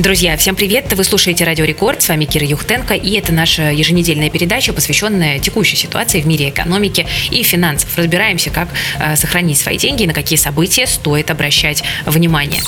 Друзья, всем привет! Вы слушаете Радио Рекорд, с вами Кира Юхтенко, и это наша еженедельная передача, посвященная текущей ситуации в мире экономики и финансов. Разбираемся, как э, сохранить свои деньги и на какие события стоит обращать внимание.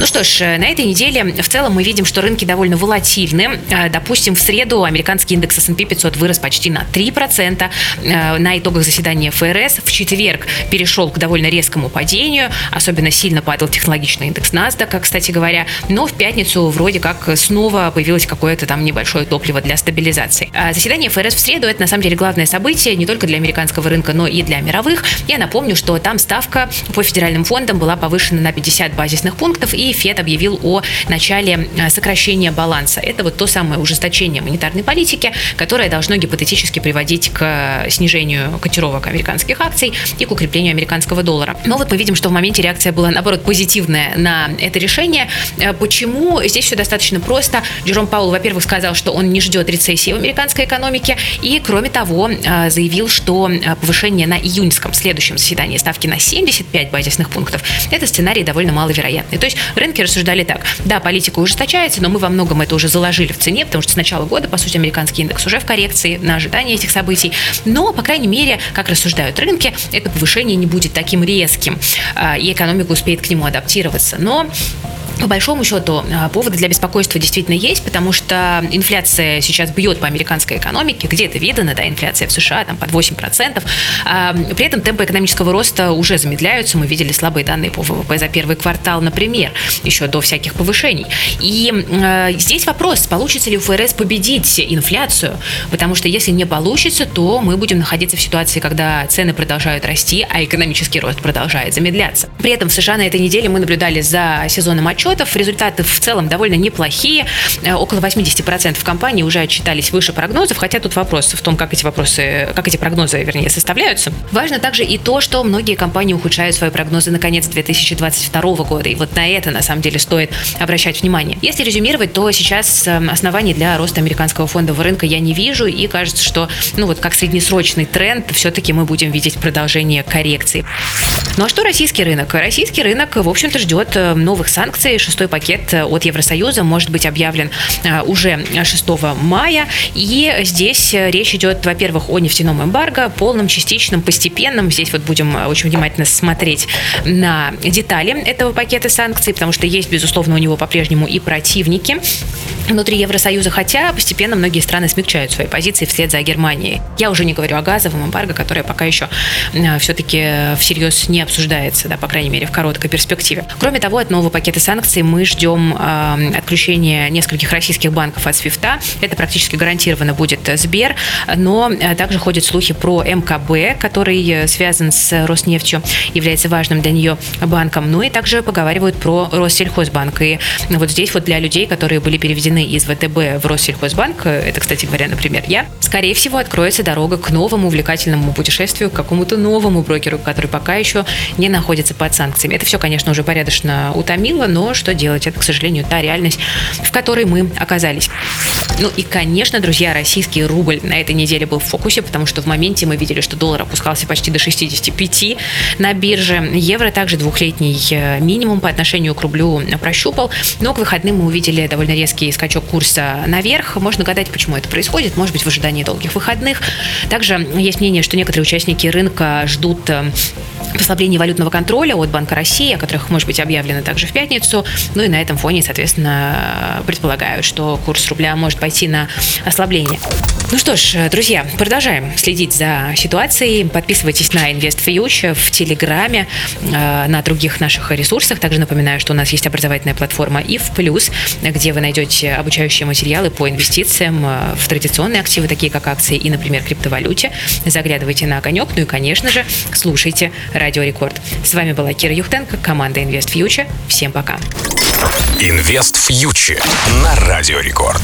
Ну что ж, э, на этой неделе в целом мы видим, что рынки довольно волатильны. Э, допустим, в среду американский индекс S&P 500 вырос почти на 3% э, на итогах заседания ФРС. В четверг перешел к довольно резкому падению, особенно сильно падал технологичный индекс NASDAQ, кстати говоря, но в пятницу вроде как снова появилось какое-то там небольшое топливо для стабилизации. А заседание ФРС в среду – это на самом деле главное событие не только для американского рынка, но и для мировых. Я напомню, что там ставка по федеральным фондам была повышена на 50 базисных пунктов, и Фед объявил о начале а, сокращения баланса. Это вот то самое ужесточение монетарной политики, которое должно гипотетически приводить к снижению котировок американских акций и к укреплению американского доллара. Но вот мы видим, что в моменте реакция была, наоборот, позитивная на это решение. Почему? Здесь все достаточно просто. Джером Паул, во-первых, сказал, что он не ждет рецессии в американской экономике, и, кроме того, а, заявил, что а, повышение на июньском следующем заседании ставки на 75 базисных пунктов – это сценарий довольно маловероятный. То есть рынки рассуждали так. Да, политика ужесточается, но мы во многом это уже заложили в цене, потому что с начала года, по сути, американский индекс уже в коррекции на ожидание этих событий. Но, по крайней мере, как рассуждают рынки, это повышение не будет таким резким, а, и экономика успеет к нему адаптироваться. Но по большому счету, а, поводы для беспокойства действительно есть, потому что инфляция сейчас бьет по американской экономике, где это видно, да, инфляция в США там под 8%. А, при этом темпы экономического роста уже замедляются. Мы видели слабые данные по ВВП за первый квартал, например, еще до всяких повышений. И э, здесь вопрос, получится ли у ФРС победить инфляцию, потому что если не получится, то мы будем находиться в ситуации, когда цены продолжают расти, а экономический рост продолжает замедляться. При этом в США на этой неделе мы наблюдали за сезоном отчета расчетов. Результаты в целом довольно неплохие. Э, около 80% компаний уже отчитались выше прогнозов, хотя тут вопрос в том, как эти вопросы, как эти прогнозы, вернее, составляются. Важно также и то, что многие компании ухудшают свои прогнозы на конец 2022 года. И вот на это, на самом деле, стоит обращать внимание. Если резюмировать, то сейчас эм, оснований для роста американского фондового рынка я не вижу, и кажется, что, ну вот как среднесрочный тренд, все-таки мы будем видеть продолжение коррекции. Ну а что российский рынок? Российский рынок, в общем-то, ждет э, новых санкций, шестой пакет э, от Евросоюза может быть объявлен э, уже 6 мая. И здесь э, речь идет, во-первых, о нефтяном эмбарго, полном, частичном, постепенном. Здесь вот будем очень внимательно смотреть на детали этого пакета санкций, потому что есть, безусловно, у него по-прежнему и противники внутри Евросоюза, хотя постепенно многие страны смягчают свои позиции вслед за Германией. Я уже не говорю о газовом эмбарго, которое пока еще все-таки всерьез не обсуждается, да, по крайней мере, в короткой перспективе. Кроме того, от нового пакета санкций санкций мы ждем э, отключения нескольких российских банков от СВИФТа. Это практически гарантированно будет Сбер, но э, также ходят слухи про МКБ, который э, связан с Роснефтью, является важным для нее банком. Ну и также поговаривают про Россельхозбанк. И вот здесь вот для людей, которые были переведены из ВТБ в Россельхозбанк, это, кстати говоря, например, я, скорее всего, откроется дорога к новому увлекательному путешествию, к какому-то новому брокеру, который пока еще не находится под санкциями. Это все, конечно, уже порядочно утомило, но что делать? Это, к сожалению, та реальность, в которой мы оказались. Ну и, конечно, друзья, российский рубль на этой неделе был в фокусе, потому что в моменте мы видели, что доллар опускался почти до 65 на бирже. Евро также двухлетний э, минимум по отношению к рублю прощупал, но к выходным мы увидели довольно резкий скачок курса наверх. Можно гадать, почему это происходит, может быть, в ожидании долгих выходных. Также есть мнение, что некоторые участники рынка ждут э, послабление валютного контроля от Банка России, о которых, может быть, объявлено также в пятницу. Ну и на этом фоне, соответственно, предполагают, что курс рубля может пойти на ослабление. Ну что ж, друзья, продолжаем следить за ситуацией. Подписывайтесь на InvestFuture в Телеграме, э, на других наших ресурсах. Также напоминаю, что у нас есть образовательная платформа ИФ где вы найдете обучающие материалы по инвестициям э, в традиционные активы, такие как акции и, например, криптовалюте. Заглядывайте на огонек, ну и, конечно же, слушайте Радио Рекорд. С вами была Кира Юхтенко, команда InvestFuture. Всем пока. InvestFuture на Радио Рекорд.